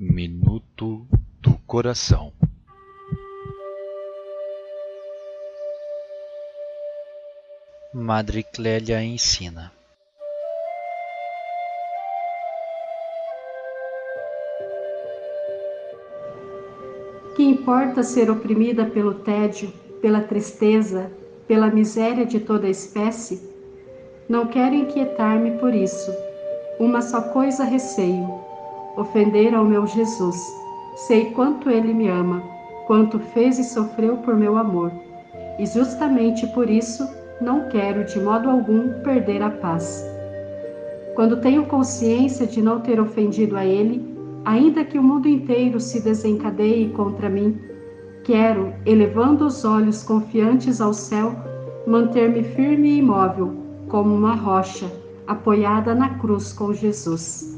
Minuto do Coração Madre Clélia ensina Que importa ser oprimida pelo tédio, pela tristeza, pela miséria de toda espécie? Não quero inquietar-me por isso. Uma só coisa receio: ofender ao meu Jesus. Sei quanto ele me ama, quanto fez e sofreu por meu amor. E justamente por isso não quero de modo algum perder a paz. Quando tenho consciência de não ter ofendido a ele, ainda que o mundo inteiro se desencadeie contra mim, quero, elevando os olhos confiantes ao céu, manter-me firme e imóvel como uma rocha apoiada na cruz com Jesus.